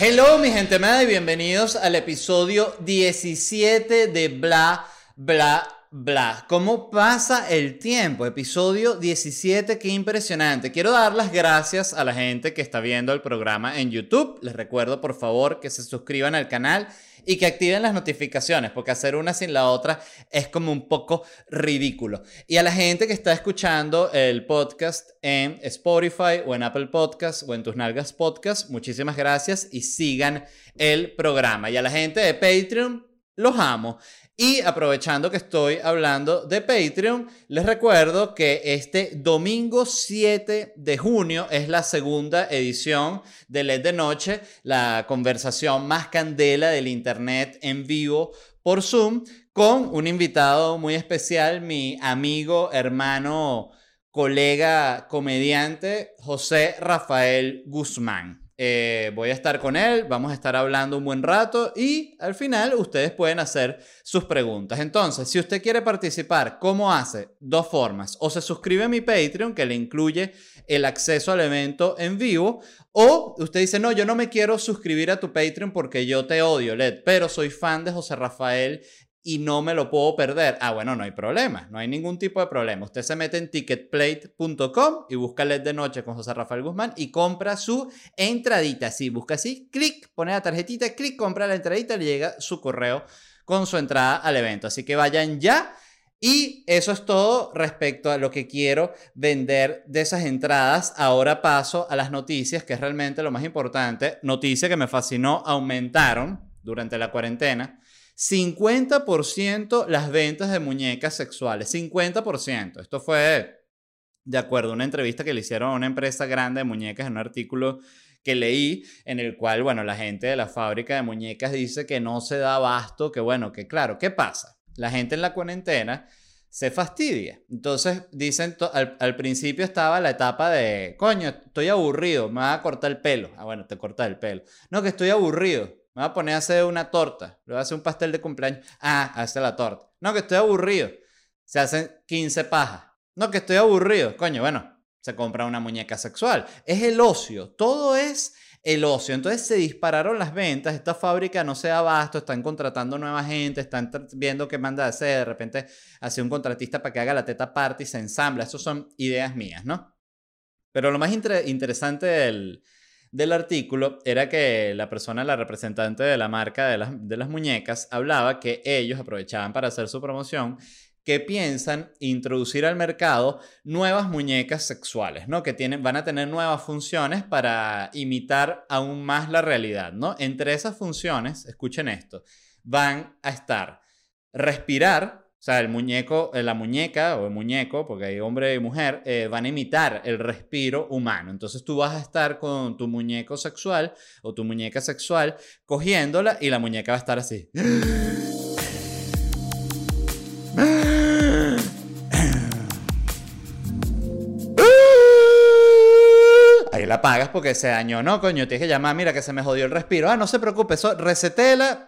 Hello, mi gente amada, y bienvenidos al episodio 17 de Bla, Bla, Bla. ¿Cómo pasa el tiempo? Episodio 17, qué impresionante. Quiero dar las gracias a la gente que está viendo el programa en YouTube. Les recuerdo, por favor, que se suscriban al canal y que activen las notificaciones, porque hacer una sin la otra es como un poco ridículo. Y a la gente que está escuchando el podcast en Spotify o en Apple Podcast o en tus nalgas podcast, muchísimas gracias y sigan el programa. Y a la gente de Patreon, los amo. Y aprovechando que estoy hablando de Patreon, les recuerdo que este domingo 7 de junio es la segunda edición de LED de Noche, la conversación más candela del Internet en vivo por Zoom, con un invitado muy especial, mi amigo, hermano, colega, comediante, José Rafael Guzmán. Eh, voy a estar con él, vamos a estar hablando un buen rato y al final ustedes pueden hacer sus preguntas. Entonces, si usted quiere participar, ¿cómo hace? Dos formas. O se suscribe a mi Patreon, que le incluye el acceso al evento en vivo, o usted dice, no, yo no me quiero suscribir a tu Patreon porque yo te odio, Led, pero soy fan de José Rafael y no me lo puedo perder. Ah, bueno, no hay problema, no hay ningún tipo de problema. Usted se mete en ticketplate.com y busca LED de noche con José Rafael Guzmán y compra su entradita. Si busca así, clic, pone la tarjetita, clic, compra la entradita, le llega su correo con su entrada al evento. Así que vayan ya. Y eso es todo respecto a lo que quiero vender de esas entradas. Ahora paso a las noticias, que es realmente lo más importante. Noticia que me fascinó, aumentaron durante la cuarentena 50% las ventas de muñecas sexuales. 50%. Esto fue de acuerdo a una entrevista que le hicieron a una empresa grande de muñecas en un artículo que leí en el cual, bueno, la gente de la fábrica de muñecas dice que no se da abasto, que bueno, que claro, ¿qué pasa? La gente en la cuarentena se fastidia. Entonces dicen, al, principio estaba la etapa de, coño, estoy aburrido, me va a cortar el pelo. Ah, bueno, te corta el pelo. No, que estoy aburrido. Me voy a poner a hacer una torta. Le voy a hacer un pastel de cumpleaños. Ah, hace la torta. No, que estoy aburrido. Se hacen 15 pajas. No, que estoy aburrido. Coño, bueno, se compra una muñeca sexual. Es el ocio. Todo es el ocio. Entonces se dispararon las ventas. Esta fábrica no se da abasto. Están contratando nueva gente. Están viendo qué manda hacer. De repente hace un contratista para que haga la teta party. Se ensambla. Esas son ideas mías, ¿no? Pero lo más interesante del del artículo era que la persona, la representante de la marca de las, muñecas, hablaba que ellos aprovechaban para hacer su promoción que piensan introducir al mercado nuevas muñecas sexuales, ¿no? Que tienen, van a tener nuevas funciones para imitar aún más la realidad, ¿no? Entre esas funciones, escuchen esto, van a estar respirar, o sea, el muñeco, eh, la muñeca o el muñeco, porque hay hombre y mujer, eh, van a imitar el respiro humano. Entonces tú vas a estar con tu muñeco sexual o tu muñeca sexual cogiéndola y la muñeca va a estar así. Ahí la pagas porque se dañó, ¿no, coño? Tienes que llamar, mira que se me jodió el respiro. Ah, no se preocupe, eso, resetela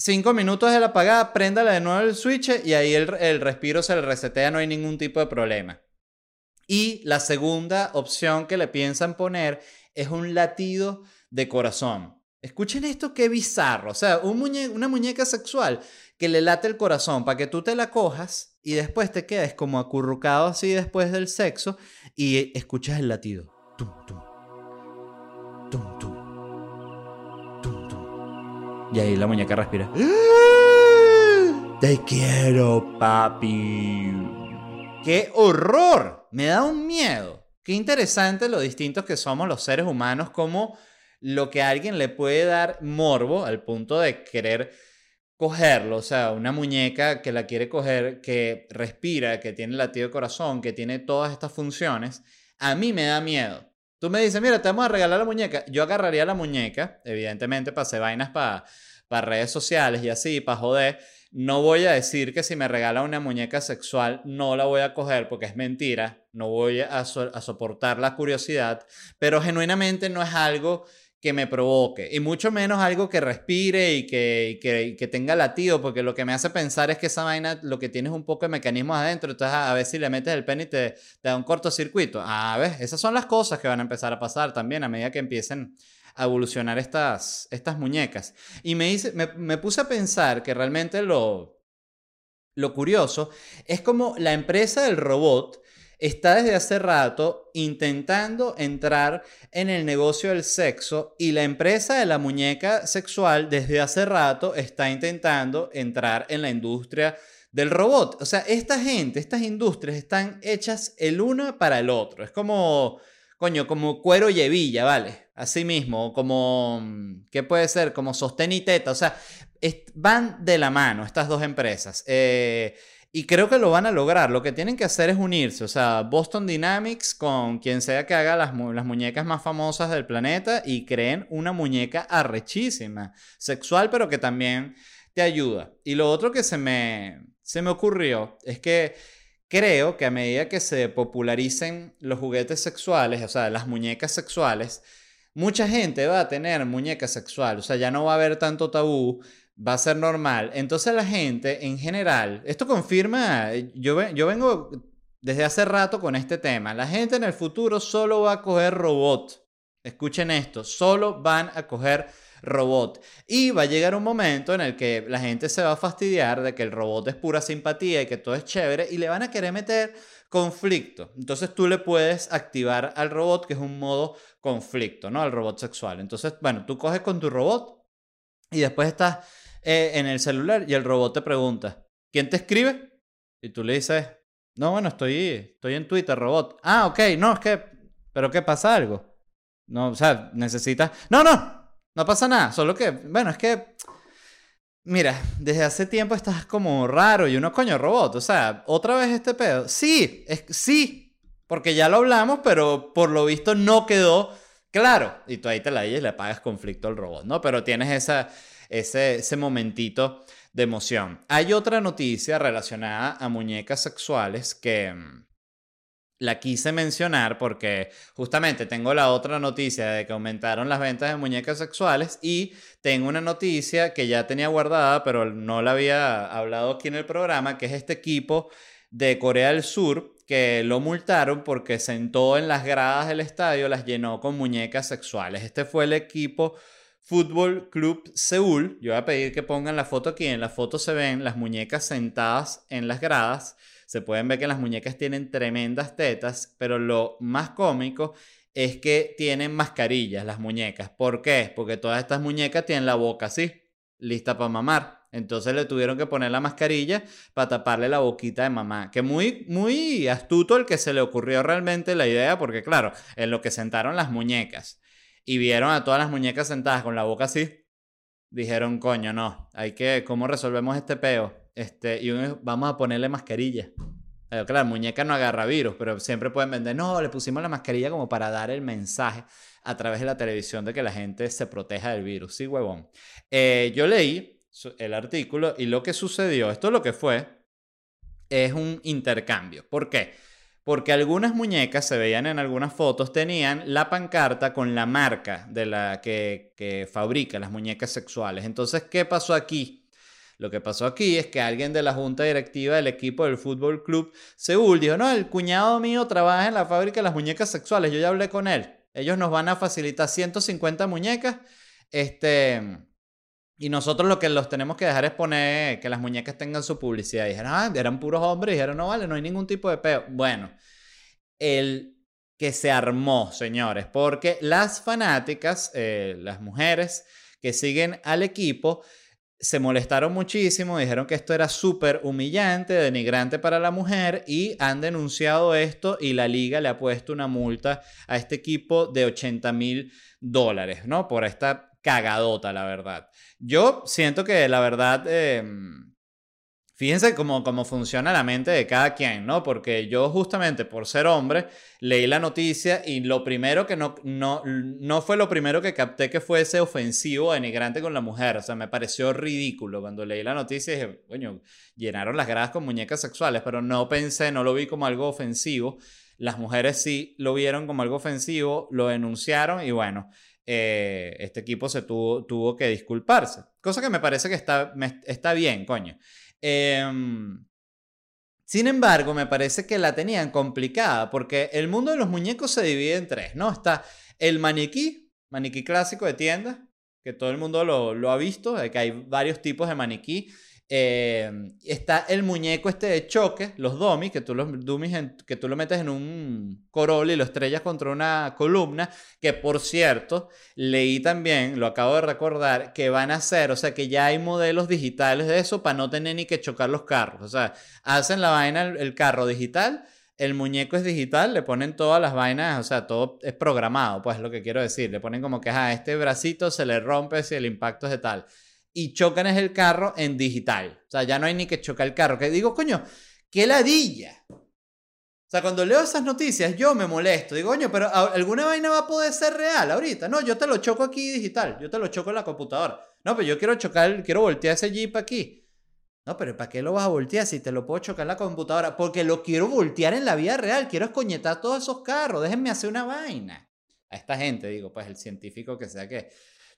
Cinco minutos de la apagada, préndala de nuevo el switch y ahí el, el respiro se le resetea, no hay ningún tipo de problema. Y la segunda opción que le piensan poner es un latido de corazón. Escuchen esto, qué bizarro. O sea, un una muñeca sexual que le late el corazón para que tú te la cojas y después te quedes como acurrucado así después del sexo y escuchas el latido. Tum, tum, tum, tum. Y ahí la muñeca respira. Te quiero, papi. ¡Qué horror! Me da un miedo. Qué interesante lo distintos que somos los seres humanos, como lo que a alguien le puede dar morbo al punto de querer cogerlo, o sea, una muñeca que la quiere coger, que respira, que tiene latido de corazón, que tiene todas estas funciones, a mí me da miedo. Tú me dices, mira, te vamos a regalar la muñeca. Yo agarraría la muñeca, evidentemente, para hacer vainas para, redes sociales y así, para joder. No voy a decir que si me regala una muñeca sexual no la voy a coger porque es mentira. No voy a soportar la curiosidad. Pero genuinamente no es algo que me provoque. Y mucho menos algo que respire y que, que, que, tenga latido, porque lo que me hace pensar es que esa vaina lo que tiene es un poco de mecanismos adentro. Entonces, a ver si le metes el pene y te, da un cortocircuito. A ver, esas son las cosas que van a empezar a pasar también a medida que empiecen a evolucionar estas, estas muñecas. Y me, me, me puse a pensar que realmente lo, lo curioso es como la empresa del robot está desde hace rato intentando entrar en el negocio del sexo y la empresa de la muñeca sexual desde hace rato está intentando entrar en la industria del robot. O sea, esta gente, estas industrias están hechas el uno para el otro. Es como, coño, como cuero y ¿vale? Así mismo, como, ¿qué puede ser? Como sostén y teta. O sea, van de la mano estas dos empresas. Eh, y creo que lo van a lograr. Lo que tienen que hacer es unirse. O sea, Boston Dynamics con quien sea que haga las, muñecas más famosas del planeta y creen una muñeca arrechísima, sexual, pero que también te ayuda. Y lo otro que se me, se me ocurrió es que creo que a medida que se popularicen los juguetes sexuales, o sea, las muñecas sexuales, mucha gente va a tener muñeca sexual. O sea, ya no va a haber tanto tabú va a ser normal. Entonces la gente en general, esto confirma, yo, yo vengo desde hace rato con este tema, la gente en el futuro solo va a coger robot. Escuchen esto, solo van a coger robot. Y va a llegar un momento en el que la gente se va a fastidiar de que el robot es pura simpatía y que todo es chévere y le van a querer meter conflicto. Entonces tú le puedes activar al robot, que es un modo conflicto, ¿no? Al robot sexual. Entonces, bueno, tú coges con tu robot y después estás eh, en el celular y el robot te pregunta, ¿quién te escribe? Y tú le dices, no, bueno, estoy, estoy en Twitter, robot. Ah, ok, no, es que, pero ¿qué pasa algo? No, o sea, necesitas... No, no, no pasa nada, solo que, bueno, es que... Mira, desde hace tiempo estás como raro y uno coño robot, o sea, otra vez este pedo. Sí, es sí, porque ya lo hablamos, pero por lo visto no quedó claro. Y tú ahí te la y le pagas conflicto al robot, ¿no? Pero tienes esa, ese, ese momentito de emoción. Hay otra noticia relacionada a muñecas sexuales que mm, la quise mencionar porque justamente tengo la otra noticia de que aumentaron las ventas de muñecas sexuales y tengo una noticia que ya tenía guardada pero no la había hablado aquí en el programa, que es este equipo de Corea del Sur que lo multaron porque sentó en las gradas del estadio, las llenó con muñecas sexuales. Este fue el equipo Fútbol Club Seúl. Yo voy a pedir que pongan la foto aquí. En la foto se ven las muñecas sentadas en las gradas. Se pueden ver que las muñecas tienen tremendas tetas, pero lo más cómico es que tienen mascarillas las muñecas. ¿Por qué? Porque todas estas muñecas tienen la boca así, lista para mamar. Entonces le tuvieron que poner la mascarilla para taparle la boquita de mamá. Que muy, muy astuto el que se le ocurrió realmente la idea, porque claro, en lo que sentaron las muñecas y vieron a todas las muñecas sentadas con la boca así, dijeron, coño, no, hay que, ¿cómo resolvemos este peo? Este, y vamos a ponerle mascarilla. Claro, la muñeca no agarra virus, pero siempre pueden vender, no, le pusimos la mascarilla como para dar el mensaje a través de la televisión de que la gente se proteja del virus. Sí, huevón. Eh, yo leí el artículo y lo que sucedió, esto lo que fue, es un intercambio. ¿Por qué? Porque algunas muñecas, se veían en algunas fotos, tenían la pancarta con la marca de la que, fabrica las muñecas sexuales. Entonces, ¿qué pasó aquí? Lo que pasó aquí es que alguien de la junta directiva del equipo del Fútbol Club Seúl dijo, no, el cuñado mío trabaja en la fábrica de las muñecas sexuales, yo ya hablé con él. Ellos nos van a facilitar 150 muñecas. Este, y nosotros lo que los tenemos que dejar es poner que las muñecas tengan su publicidad. Y dijeron, ah, eran puros hombres. Y dijeron, no vale, no hay ningún tipo de peo. Bueno, el que se armó, señores, porque las fanáticas, eh, las mujeres que siguen al equipo, se molestaron muchísimo, dijeron que esto era súper humillante, denigrante para la mujer y han denunciado esto y la liga le ha puesto una multa a este equipo de 80 mil dólares, ¿no? Por esta cagadota, la verdad. Yo siento que la verdad, em, fíjense cómo, cómo funciona la mente de cada quien, ¿no? Porque yo justamente por ser hombre leí la noticia y lo primero que no, no, no fue lo primero que capté que fuese ofensivo, denigrante con la mujer. O sea, me pareció ridículo cuando leí la noticia y dije, coño, llenaron las gradas con muñecas sexuales, pero no pensé, no lo vi como algo ofensivo. Las mujeres sí lo vieron como algo ofensivo, lo denunciaron y bueno, eh, este equipo se tuvo, tuvo que disculparse. Cosa que me parece que está, está bien, coño. Em, sin embargo, me parece que la tenían complicada porque el mundo de los muñecos se divide en tres, ¿no? Está el maniquí, maniquí clásico de tienda, que todo el mundo lo, lo ha visto, que hay varios tipos de maniquí. Eh, está el muñeco este de choque, los dummies, que tú, los dummies que tú lo metes en un Corolla y lo estrellas contra una columna, que por cierto, leí también, lo acabo de recordar, que van a hacer, o sea, que ya hay modelos digitales de eso para no tener ni que chocar los carros. O sea, hacen la vaina, el, carro digital, el muñeco es digital, le ponen todas las vainas, o sea, todo es programado, pues lo que quiero decir. Le ponen como que, a este bracito se le rompe si el impacto es de tal y chocan es el carro en digital. O sea, ya no hay ni que chocar el carro. Que digo, coño, qué ladilla. O sea, cuando leo esas noticias, yo me molesto. Digo, coño, pero alguna vaina va a poder ser real ahorita. No, yo te lo choco aquí digital. Yo te lo choco en la computadora. No, pero yo quiero chocar, quiero voltear ese Jeep aquí. No, pero ¿para qué lo vas a voltear si te lo puedo chocar en la computadora? Porque lo quiero voltear en la vida real. Quiero escoñetar todos esos carros. Déjenme hacer una vaina. A esta gente, digo, pues el científico que sea que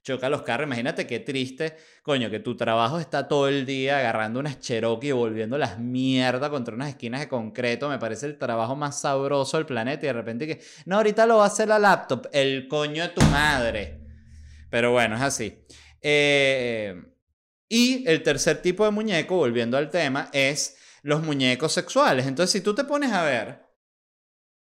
choca los carros. Imagínate qué triste, coño, que tu trabajo está todo el día agarrando unas Cherokee y volviendo las mierdas contra unas esquinas de concreto. Me parece el trabajo más sabroso del planeta y de repente que, no, ahorita lo va a hacer la laptop, el coño de tu madre. Pero bueno, es así. Eh, y el tercer tipo de muñeco, volviendo al tema, es los muñecos sexuales. Entonces, si tú te pones a ver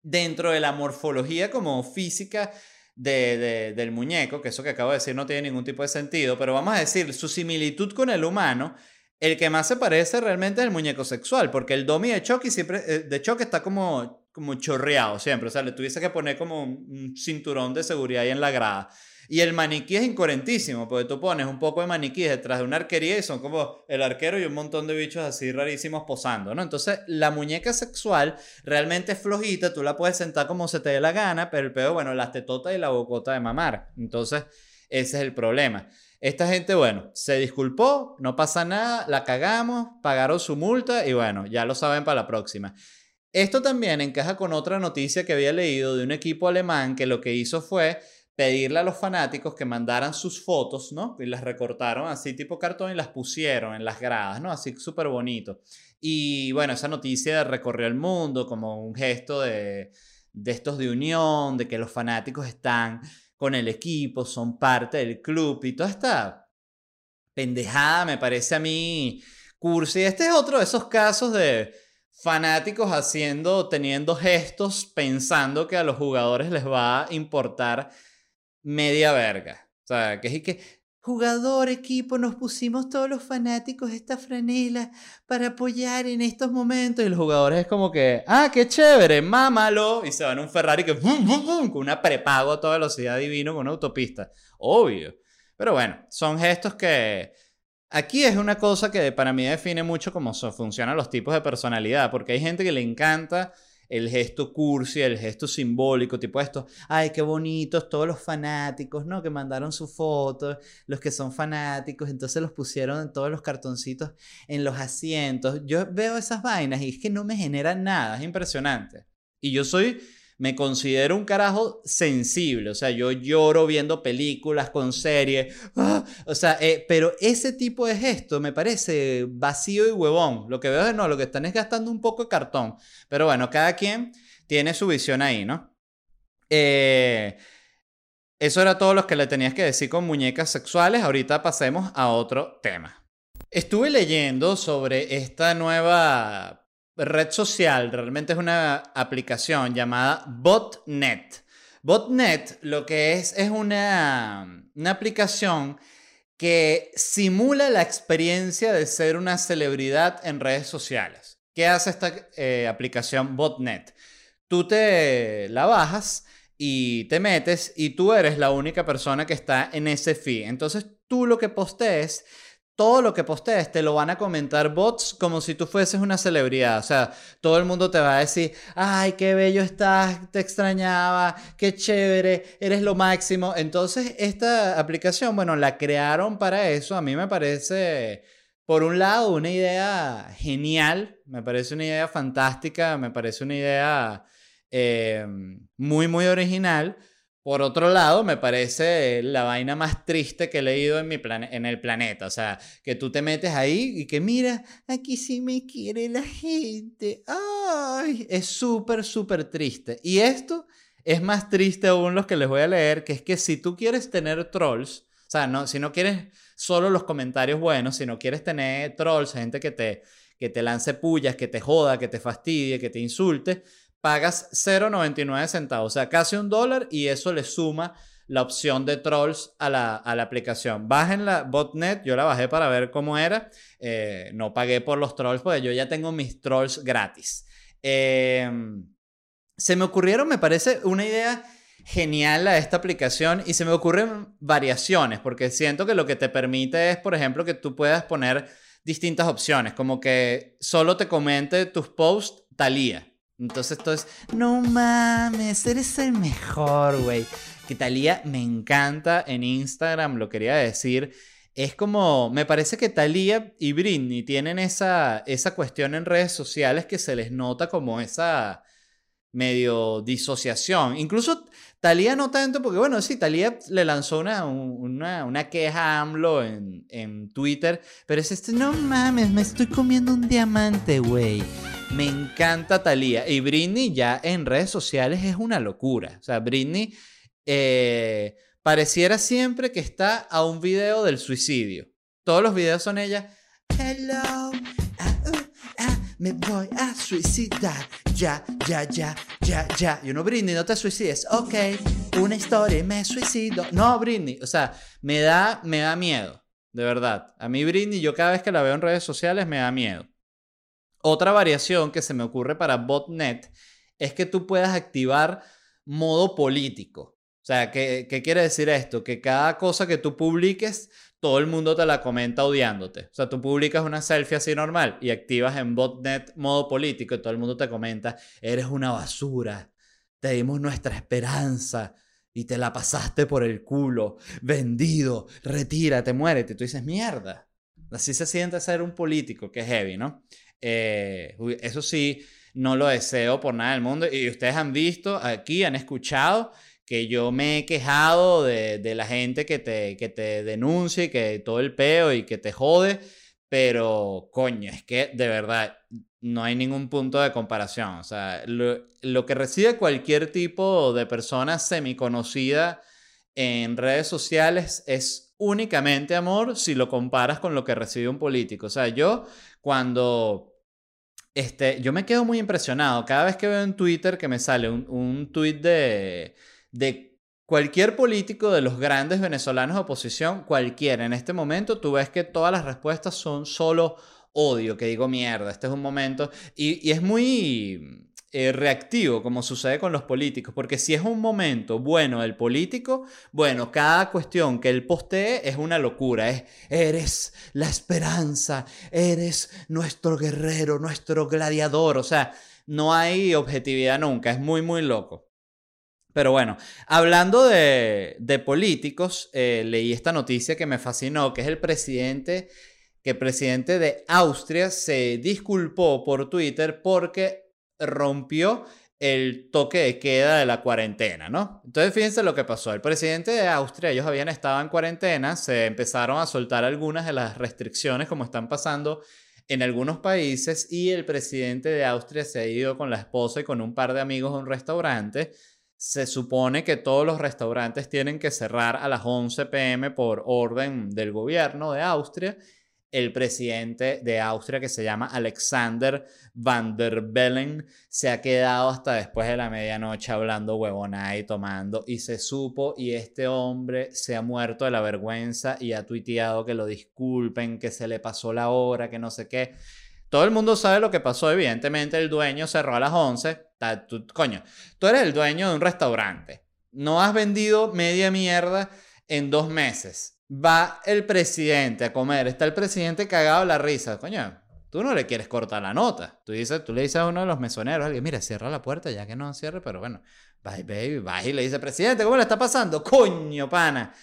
dentro de la morfología como física de, del muñeco, que eso que acabo de decir no tiene ningún tipo de sentido, pero vamos a decir, su similitud con el humano, el que más se parece realmente es el muñeco sexual, porque el domi de Chucky siempre, eh, de Chucky está como, como chorreado siempre, o sea, le tuviese que poner como un cinturón de seguridad ahí en la grada. Y el maniquí es incoherentísimo, porque tú pones un poco de maniquí detrás de una arquería y son como el arquero y un montón de bichos así rarísimos posando, ¿no? Entonces, la muñeca sexual realmente es flojita, tú la puedes sentar como se te dé la gana, pero el pedo, bueno, las tetotas y la bocota de mamar. Entonces, ese es el problema. Esta gente, bueno, se disculpó, no pasa nada, la cagamos, pagaron su multa y bueno, ya lo saben para la próxima. Esto también encaja con otra noticia que había leído de un equipo alemán que lo que hizo fue pedirle a los fanáticos que mandaran sus fotos, ¿no? Y las recortaron así tipo cartón y las pusieron en las gradas, ¿no? Así súper bonito. Y bueno, esa noticia recorrió el mundo como un gesto de, de estos de unión, de que los fanáticos están con el equipo, son parte del club y toda esta pendejada me parece a mí cursi. Este es otro de esos casos de fanáticos haciendo, teniendo gestos pensando que a los jugadores les va a importar media verga. O sea, que es que jugador, equipo, nos pusimos todos los fanáticos esta franela para apoyar en estos momentos. Y los jugadores es como que, ah, qué chévere, mámalo. Y se van a un Ferrari que, con una prepago a toda velocidad divino con una autopista. Obvio. Pero bueno, son gestos que... Aquí es una cosa que para mí define mucho cómo funcionan los tipos de personalidad, porque hay gente que le encanta el gesto cursi, el gesto simbólico, tipo esto, ay, qué bonitos todos los fanáticos, ¿no? Que mandaron su foto, los que son fanáticos, entonces los pusieron en todos los cartoncitos en los asientos. Yo veo esas vainas y es que no me generan nada, es impresionante. Y yo soy me considero un carajo sensible, o sea, yo lloro viendo películas con series, ¡ah! o sea, eh, pero ese tipo de gesto me parece vacío y huevón. Lo que veo es no, lo que están es gastando un poco de cartón, pero bueno, cada quien tiene su visión ahí, ¿no? Eh, eso era todo lo que le tenías que decir con muñecas sexuales. Ahorita pasemos a otro tema. Estuve leyendo sobre esta nueva red social, realmente es una aplicación llamada Botnet. Botnet lo que es es una, una aplicación que simula la experiencia de ser una celebridad en redes sociales. ¿Qué hace esta eh, aplicación Botnet? Tú te la bajas y te metes y tú eres la única persona que está en ese feed. Entonces tú lo que postees todo lo que postees te lo van a comentar bots como si tú fueses una celebridad. O sea, todo el mundo te va a decir, ay, qué bello estás, te extrañaba, qué chévere, eres lo máximo. Entonces, esta aplicación, bueno, la crearon para eso. A mí me parece, por un lado, una idea genial, me parece una idea fantástica, me parece una idea eh, muy, muy original. Por otro lado, me parece la vaina más triste que he leído en, mi en el planeta. O sea, que tú te metes ahí y que mira, aquí sí me quiere la gente. ¡Ay! Es súper, súper triste. Y esto es más triste aún los que les voy a leer, que es que si tú quieres tener trolls, o sea, no, si no quieres solo los comentarios buenos, si no quieres tener trolls, gente que te, que te lance pullas, que te joda, que te fastidie, que te insulte, pagas 0,99 centavos, o sea, casi un dólar y eso le suma la opción de trolls a la, aplicación. Bajen la botnet, yo la bajé para ver cómo era. Eh, no pagué por los trolls porque yo ya tengo mis trolls gratis. Em, se me ocurrieron, me parece, una idea genial a esta aplicación y se me ocurren variaciones porque siento que lo que te permite es, por ejemplo, que tú puedas poner distintas opciones, como que solo te comente tus posts Talía. Entonces, esto es, no mames, eres el mejor, güey que Thalía me encanta en Instagram, lo quería decir. Es como, me parece que Thalía y Britney tienen esa, esa cuestión en redes sociales que se les nota como esa medio disociación. Incluso Thalía no tanto, porque bueno, sí, Thalía le lanzó una, una, una queja a AMLO en, en, Twitter, pero es este, no mames, me estoy comiendo un diamante, güey. Me encanta Thalía. Y Britney ya en redes sociales es una locura. O sea, Britney eh, pareciera siempre que está a un video del suicidio. Todos los videos son ella. Hello, ah, uh, ah, me voy a suicidar. Ya, ya, ya, ya, ya. Yo no, Britney, no te suicides. Ok, una historia y me suicido. No, Britney. O sea, me da, me da miedo. De verdad. A mí, Britney, yo cada vez que la veo en redes sociales me da miedo. Otra variación que se me ocurre para botnet es que tú puedas activar modo político. O sea, ¿qué, ¿qué, quiere decir esto? Que cada cosa que tú publiques, todo el mundo te la comenta odiándote. O sea, tú publicas una selfie así normal y activas en botnet modo político y todo el mundo te comenta, eres una basura, te dimos nuestra esperanza y te la pasaste por el culo, vendido, retírate, muérete. Y tú dices, mierda. Así se siente ser un político, que es heavy, ¿no? Eh, eso sí, no lo deseo por nada del mundo. Y ustedes han visto aquí, han escuchado que yo me he quejado de, de la gente que te, que te denuncia y que todo el peo y que te jode, pero coño, es que de verdad no hay ningún punto de comparación. O sea, lo, lo que recibe cualquier tipo de persona semiconocida en redes sociales es únicamente amor si lo comparas con lo que recibe un político. O sea, yo cuando este, yo me quedo muy impresionado. Cada vez que veo en Twitter que me sale un, un tweet de, de cualquier político de los grandes venezolanos de oposición, cualquiera, en este momento tú ves que todas las respuestas son solo odio, que digo mierda, este es un momento, y, es muy eh, reactivo como sucede con los políticos, porque si es un momento bueno del político, bueno, cada cuestión que él postee es una locura, es, eres la esperanza, eres nuestro guerrero, nuestro gladiador, o sea, no hay objetividad nunca, es muy, muy loco. Pero bueno, hablando de, políticos, eh, leí esta noticia que me fascinó, que es el presidente, que el presidente de Austria se disculpó por Twitter porque rompió el toque de queda de la cuarentena, ¿no? Entonces fíjense lo que pasó. El presidente de Austria, ellos habían estado en cuarentena, se empezaron a soltar algunas de las restricciones como están pasando en algunos países y el presidente de Austria se ha ido con la esposa y con un par de amigos a un restaurante se supone que todos los restaurantes tienen que cerrar a las 11 pm por orden del gobierno de Austria. El presidente de Austria, que se llama Alexander van der Bellen, se ha quedado hasta después de la medianoche hablando huevonada y tomando. Y se supo, y este hombre se ha muerto de la vergüenza y ha tuiteado que lo disculpen, que se le pasó la hora, que no sé qué. Todo el mundo sabe lo que pasó, evidentemente el dueño cerró a las 11. coño, tú eres el dueño de un restaurante. No has vendido media mierda en dos meses. Va el presidente a comer. Está el presidente cagado la risa. Coño, tú no le quieres cortar la nota. Tú, dices, tú le dices a uno de los mesoneros, alguien, mira, cierra la puerta ya que no cierre, pero bueno, bye baby, bye. Y le dice, presidente, ¿cómo le está pasando? Coño, pana.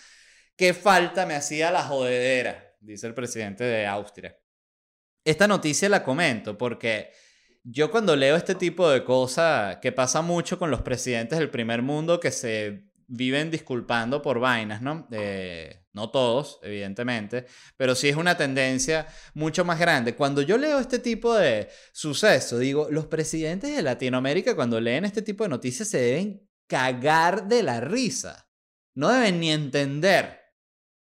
¿Qué falta me hacía la jodedera? Dice el presidente de Austria. Esta noticia la comento porque yo cuando leo este tipo de cosas, que pasa mucho con los presidentes del primer mundo que se viven disculpando por vainas, ¿no? Eh, no todos, evidentemente, pero sí es una tendencia mucho más grande. Cuando yo leo este tipo de suceso, digo, los presidentes de Latinoamérica cuando leen este tipo de noticias se deben cagar de la risa. No deben ni entender.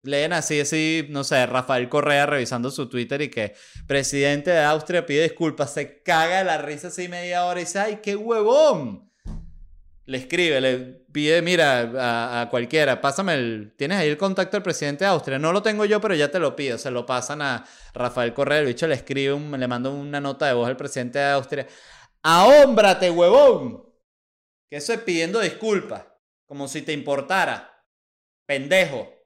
Leen así, así, no sé, Rafael Correa revisando su Twitter y que presidente de Austria pide disculpas, se caga de la risa así media hora y dice, ¡ay, qué huevón! Le escribe, le pide, mira, a, cualquiera, pásame el, tienes ahí el contacto del presidente de Austria, no lo tengo yo, pero ya te lo pido, se lo pasan a Rafael Correa, el bicho le escribe, le manda una nota de voz al presidente de Austria, ¡ahómbrate, huevón! Que eso es pidiendo disculpas, como si te importara, pendejo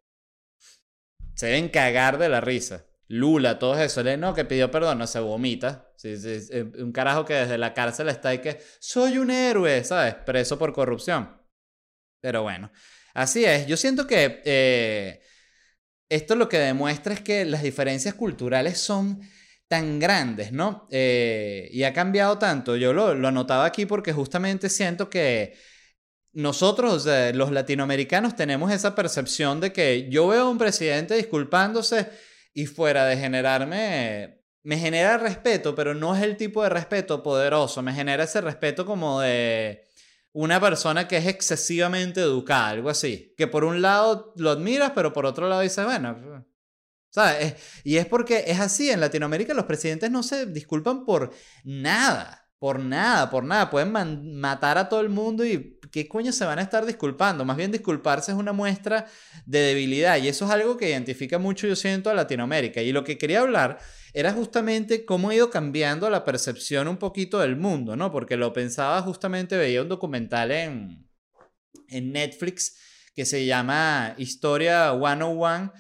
se deben cagar de la risa. Lula, todo eso, no, que pidió perdón, no se vomita. Un carajo que desde la cárcel está y que soy un héroe, ¿sabes? Preso por corrupción. Pero bueno, así es. Yo siento que eh, esto lo que demuestra es que las diferencias culturales son tan grandes, ¿no? Eh, y ha cambiado tanto. Yo lo, lo anotaba aquí porque justamente siento que nosotros, los latinoamericanos, tenemos esa percepción de que yo veo a un presidente disculpándose y fuera de generarme, me genera respeto, pero no es el tipo de respeto poderoso, me genera ese respeto como de una persona que es excesivamente educada, algo así, que por un lado lo admiras, pero por otro lado dices, bueno, ¿sabes? Y es porque es así, en Latinoamérica los presidentes no se disculpan por nada. Por nada, por nada. Pueden matar a todo el mundo y ¿qué coño se van a estar disculpando? Más bien disculparse es una muestra de debilidad y eso es algo que identifica mucho, yo siento, a Latinoamérica. Y lo que quería hablar era justamente cómo ha ido cambiando la percepción un poquito del mundo, ¿no? Porque lo pensaba justamente, veía un documental en, en Netflix que se llama Historia 101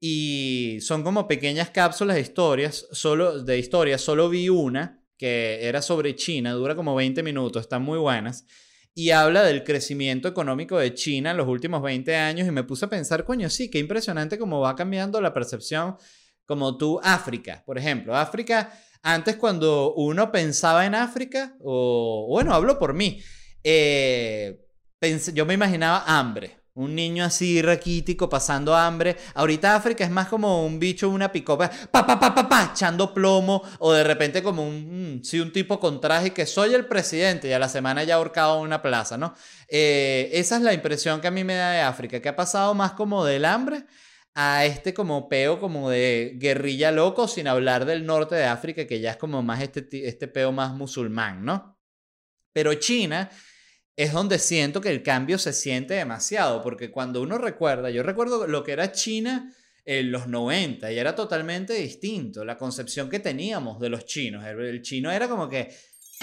y son como pequeñas cápsulas de historias, solo de historias, solo vi una que era sobre China, dura como 20 minutos, están muy buenas, y habla del crecimiento económico de China en los últimos 20 años y me puse a pensar, coño, sí, qué impresionante cómo va cambiando la percepción, como tú, África, por ejemplo, África, antes cuando uno pensaba en África, o bueno, hablo por mí, eh, yo me imaginaba hambre, un niño así raquítico pasando hambre. Ahorita África es más como un bicho, una picopa, pa, pa, pa, pa, pa, echando plomo. O de repente como un, mm, un tipo con traje que soy el presidente y a la semana ya ahorcado en una plaza, ¿no? Eh, esa es la impresión que a mí me da de África, que ha pasado más como del hambre a este como peo como de guerrilla loco, sin hablar del norte de África, que ya es como más este, este peo más musulmán, ¿no? Pero China es donde siento que el cambio se siente demasiado, porque cuando uno recuerda, yo recuerdo lo que era China en los 90 y era totalmente distinto, la concepción que teníamos de los chinos. El, chino era como que,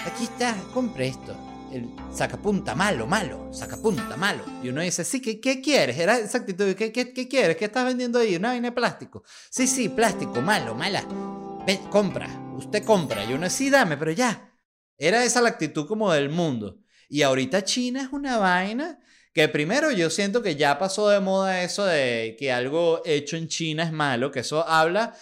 aquí está, compre esto. El sacapunta, malo, malo, sacapunta, malo. Y uno dice, sí, ¿qué, qué quieres? Era esa actitud, ¿qué, qué, qué quieres? ¿Qué estás vendiendo ahí? Una vaina de plástico. Sí, sí, plástico, malo, mala. Compra, usted compra. Y uno, sí, dame, pero ya. Era esa la actitud como del mundo. Y ahorita China es una vaina que primero yo siento que ya pasó de moda eso de que algo hecho en China es malo, que eso habla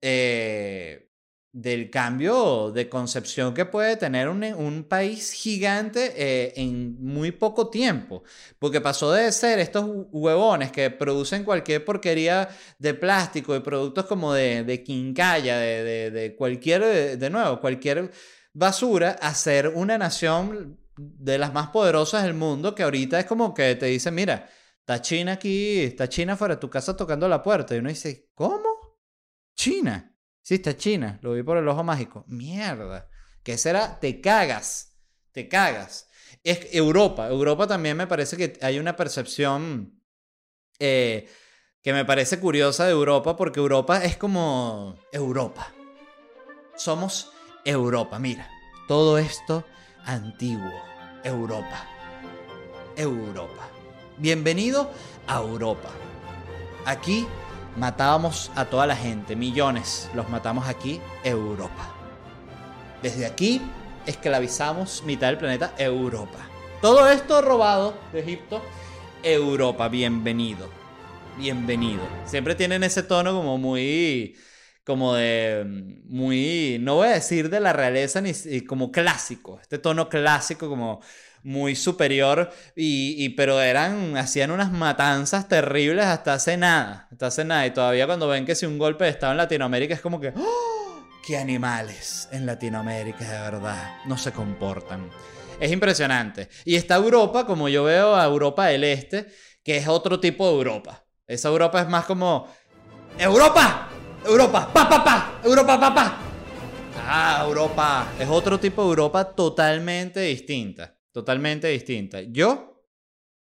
eh, del cambio de concepción que puede tener un, país gigante eh, en muy poco tiempo. Porque pasó de ser estos huevones que producen cualquier porquería de plástico, de productos como de, de quincalla, de, de, cualquier, de nuevo, cualquier basura, a ser una nación de las más poderosas del mundo que ahorita es como que te dicen, mira, está China aquí, está China fuera de tu casa tocando la puerta. Y uno dice, ¿cómo? China. Sí, está China. Lo vi por el ojo mágico. Mierda. ¿Qué será? Te cagas. Te cagas. Es Europa. Europa también me parece que hay una percepción eh, que me parece curiosa de Europa porque Europa es como Europa. Somos Europa. Mira, todo esto antiguo, Europa. Europa. Bienvenido a Europa. Aquí matábamos a toda la gente, millones los matamos aquí, Europa. Desde aquí esclavizamos mitad del planeta, Europa. Todo esto robado de Egipto, Europa, bienvenido. Bienvenido. Siempre tienen ese tono como muy como de muy, no voy a decir de la realeza, ni como clásico, este tono clásico como muy superior, y, pero eran, hacían unas matanzas terribles hasta hace nada, hasta hace nada, y todavía cuando ven que si un golpe de Estado en Latinoamérica es como que, ¡Oh! ¡Qué animales en Latinoamérica, de verdad! No se comportan. es impresionante. Y está Europa, como yo veo a Europa del Este, que es otro tipo de Europa. Esa Europa es más como... ¡Europa! ¡Europa! ¡Pa, pa, pa! ¡Europa, pa, pa! Ah, Europa. Es otro tipo de Europa totalmente distinta. Totalmente distinta. Yo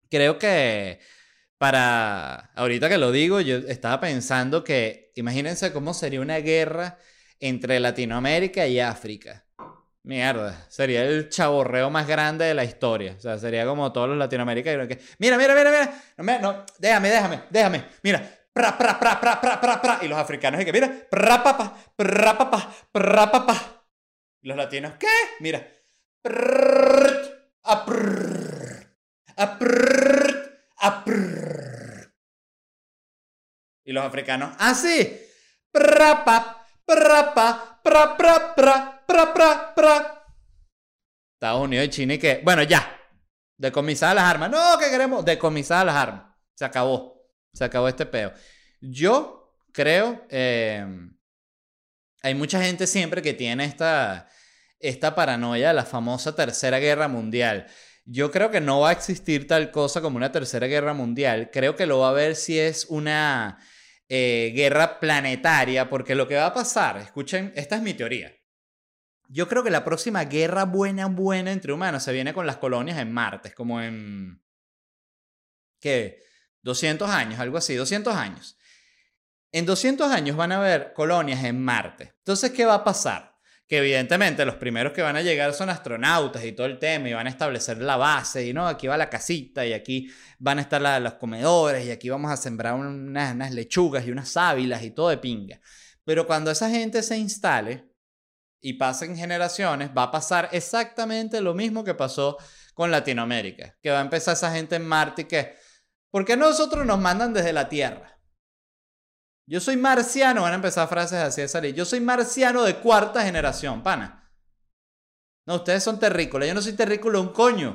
creo que para... Ahorita que lo digo, yo estaba pensando que... Imagínense cómo sería una guerra entre Latinoamérica y África. Mierda, sería el chaborreo más grande de la historia. O sea, sería como todos los latinoamericanos que, mira, mira, mira, mira, no, me, no, déjame, déjame, déjame, mira, pra, pra, y los africanos y mira, pra, pa, pra, pa, pra, pa, pa. Los latinos, ¿qué? Mira, aprrr, aprrrt, aprrr. Y los africanos, así, pra, pa, pra, pa, pra, pra, pra, pra, pra, pra. Estados Unidos y China y que, bueno, ya, decomisar las armas. No, que queremos decomisar las armas. Se acabó. Se acabó este peo. Yo creo, eh, hay mucha gente siempre que tiene esta, esta paranoia de la famosa Tercera Guerra Mundial. Yo creo que no va a existir tal cosa como una Tercera Guerra Mundial. Creo que lo va a ver si es una eh, guerra planetaria, porque lo que va a pasar, escuchen, esta es mi teoría. Yo creo que la próxima guerra buena, buena entre humanos se viene con las colonias en Marte, como en... ¿Qué? 200 años, algo así, 200 años. En 200 años van a haber colonias en Marte. Entonces, ¿qué va a pasar? Que evidentemente los primeros que van a llegar son astronautas y todo el tema y van a establecer la base y no, aquí va la casita y aquí van a estar los comedores y aquí vamos a sembrar unas, lechugas y unas sábilas y todo de pinga. Pero cuando esa gente se instale, y pasen generaciones, va a pasar exactamente lo mismo que pasó con Latinoamérica. Que va a empezar esa gente en Marte y que, ¿por qué nosotros nos mandan desde la Tierra? Yo soy marciano, van a empezar frases así de salir. Yo soy marciano de cuarta generación, pana. No, ustedes son terrícolas. Yo no soy terrícola un coño.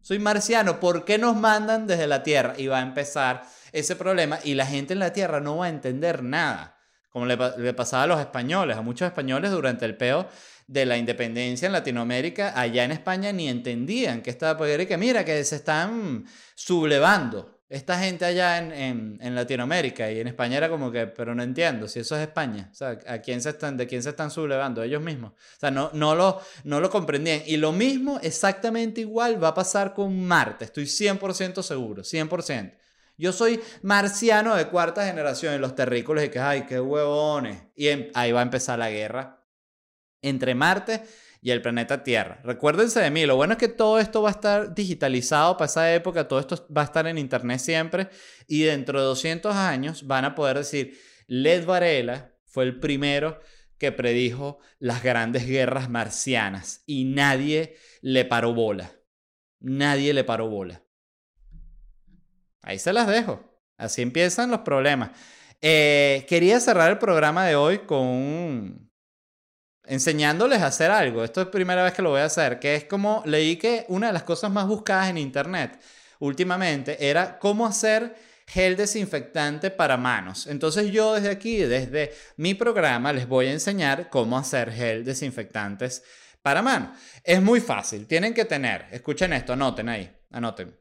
Soy marciano. ¿Por qué nos mandan desde la Tierra? Y va a empezar ese problema y la gente en la Tierra no va a entender nada como le, pasaba a los españoles, a muchos españoles durante el peo de la independencia en Latinoamérica, allá en España ni entendían que estaba por y que mira, que se están sublevando esta gente allá en, en, Latinoamérica y en España era como que, pero no entiendo, si eso es España, o sea, ¿a quién se están, ¿de quién se están sublevando? Ellos mismos. O sea, no, no, lo, no lo comprendían. Y lo mismo, exactamente igual, va a pasar con Marte, estoy 100% seguro, 100%. Yo soy marciano de cuarta generación en los terrícolas y que, ay, qué huevones. Y em, ahí va a empezar la guerra entre Marte y el planeta Tierra. Recuérdense de mí, lo bueno es que todo esto va a estar digitalizado para esa época, todo esto va a estar en Internet siempre y dentro de 200 años van a poder decir, Led Varela fue el primero que predijo las grandes guerras marcianas y nadie le paró bola. Nadie le paró bola. Ahí se las dejo. Así empiezan los problemas. Eh, quería cerrar el programa de hoy con enseñándoles a hacer algo. Esto es la primera vez que lo voy a hacer, que es como leí que una de las cosas más buscadas en internet últimamente era cómo hacer gel desinfectante para manos. Entonces yo desde aquí, desde mi programa, les voy a enseñar cómo hacer gel desinfectantes para manos. Es muy fácil, tienen que tener, escuchen esto, anoten ahí, anoten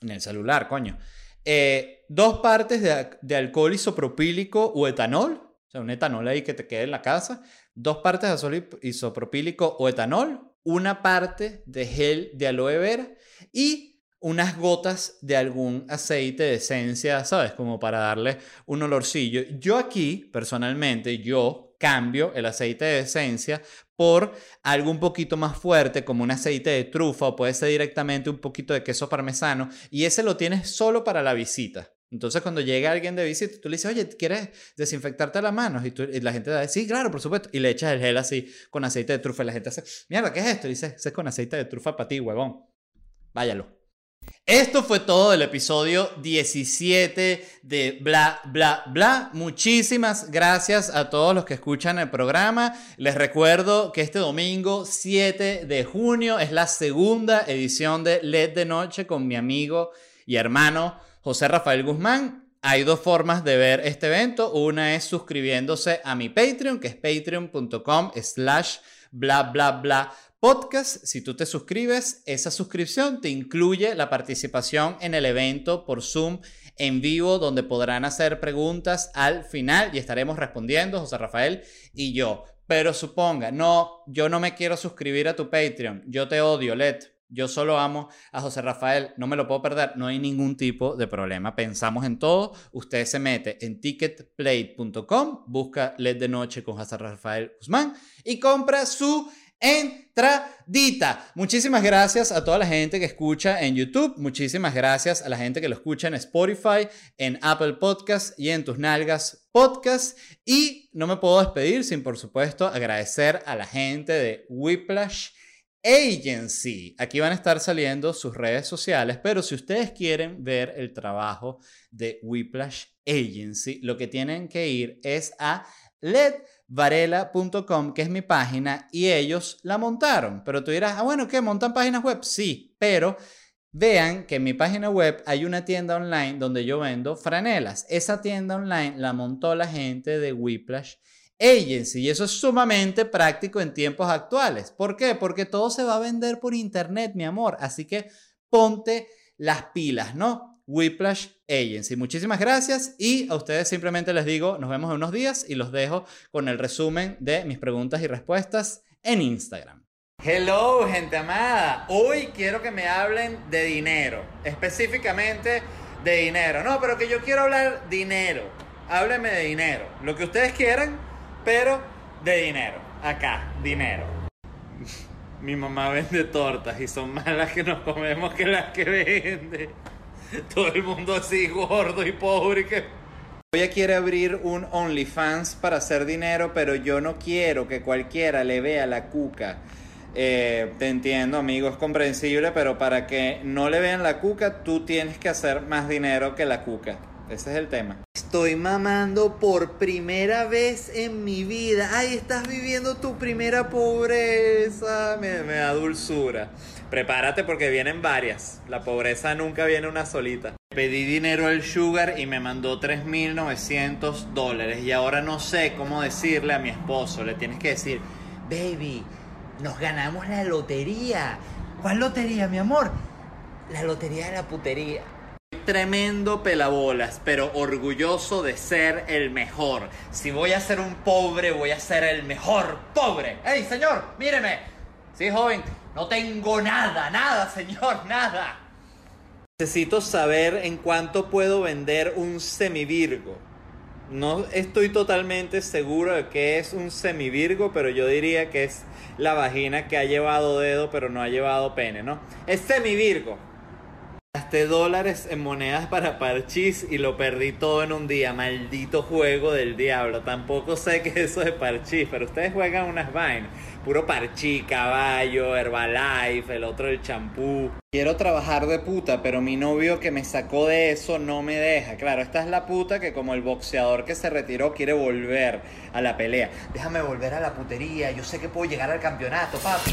en el celular, coño. Eh, dos partes de, alcohol isopropílico o etanol, o sea, un etanol ahí que te quede en la casa, dos partes de alcohol isopropílico o etanol, una parte de gel de aloe vera y unas gotas de algún aceite de esencia, ¿sabes? Como para darle un olorcillo. Yo aquí, personalmente, yo cambio el aceite de esencia por algo un poquito más fuerte, como un aceite de trufa o puede ser directamente un poquito de queso parmesano, y ese lo tienes solo para la visita. Entonces, cuando llega alguien de visita, tú le dices, oye, ¿quieres desinfectarte las manos? Y, la gente dice, sí, claro, por supuesto. Y le echas el gel así con aceite de trufa. Y la gente hace, mierda, ¿qué es esto? Y dice, es con aceite de trufa para ti, huevón. Váyalo. Esto fue todo del episodio 17 de Bla, Bla, Bla. Muchísimas gracias a todos los que escuchan el programa. Les recuerdo que este domingo 7 de junio es la segunda edición de LED de Noche con mi amigo y hermano José Rafael Guzmán. Hay dos formas de ver este evento. Una es suscribiéndose a mi Patreon, que es patreon.com slash bla bla bla Podcast. Si tú te suscribes, esa suscripción te incluye la participación en el evento por Zoom en vivo, donde podrán hacer preguntas al final y estaremos respondiendo, José Rafael y yo. Pero suponga, no, yo no me quiero suscribir a tu Patreon, yo te odio, Let. Yo solo amo a José Rafael, no me lo puedo perder, no hay ningún tipo de problema. Pensamos en todo. Usted se mete en ticketplate.com, busca LED de Noche con José Rafael Guzmán y compra su entradita. Muchísimas gracias a toda la gente que escucha en YouTube. Muchísimas gracias a la gente que lo escucha en Spotify, en Apple Podcasts y en Tus Nalgas Podcast. Y no me puedo despedir sin, por supuesto, agradecer a la gente de Whiplash Agency. Aquí van a estar saliendo sus redes sociales, pero si ustedes quieren ver el trabajo de Whiplash Agency, lo que tienen que ir es a ledvarela.com, que es mi página, y ellos la montaron. Pero tú dirás, ah, bueno, ¿qué? ¿Montan páginas web? Sí, pero vean que en mi página web hay una tienda online donde yo vendo franelas. Esa tienda online la montó la gente de Whiplash agency. Y eso es sumamente práctico en tiempos actuales. ¿Por qué? Porque todo se va a vender por internet, mi amor. Así que ponte las pilas, ¿no? Whiplash Agency. Muchísimas gracias y a ustedes simplemente les digo, nos vemos en unos días y los dejo con el resumen de mis preguntas y respuestas en Instagram. Hello, gente amada. Hoy quiero que me hablen de dinero, específicamente de dinero. No, pero que yo quiero hablar dinero. Háblenme de dinero. Lo que ustedes quieran, pero de dinero. Acá, dinero. Mi mamá vende tortas y son más las que nos comemos que las que vende. Todo el mundo así gordo y pobre que... Ella quiere abrir un OnlyFans para hacer dinero, pero yo no quiero que cualquiera le vea la cuca. Eh, te entiendo, amigo, es comprensible, pero para que no le vean la cuca, tú tienes que hacer más dinero que la cuca. Ese es el tema. Estoy mamando por primera vez en mi vida. Ay, estás viviendo tu primera pobreza. Me, da dulzura. Prepárate porque vienen varias. La pobreza nunca viene una solita. Pedí dinero al Sugar y me mandó 3.900 dólares. Y ahora no sé cómo decirle a mi esposo. Le tienes que decir, baby, nos ganamos la lotería. ¿Cuál lotería, mi amor? La lotería de la putería tremendo pelabolas, pero orgulloso de ser el mejor. Si voy a ser un pobre, voy a ser el mejor pobre. ¡Ey, señor! ¡Míreme! Sí, joven, no tengo nada, nada, señor, nada. Necesito saber en cuánto puedo vender un semivirgo. No estoy totalmente seguro de que es un semivirgo, pero yo diría que es la vagina que ha llevado dedo, pero no ha llevado pene, ¿no? Es semivirgo. Gasté dólares en monedas para parchís y lo perdí todo en un día. Maldito juego del diablo. Tampoco sé qué es eso de parchís, pero ustedes juegan unas vainas. Puro parchí, caballo, Herbalife, el otro el champú. Quiero trabajar de puta, pero mi novio que me sacó de eso no me deja. Claro, esta es la puta que como el boxeador que se retiró quiere volver a la pelea. Déjame volver a la putería, yo sé que puedo llegar al campeonato, papi.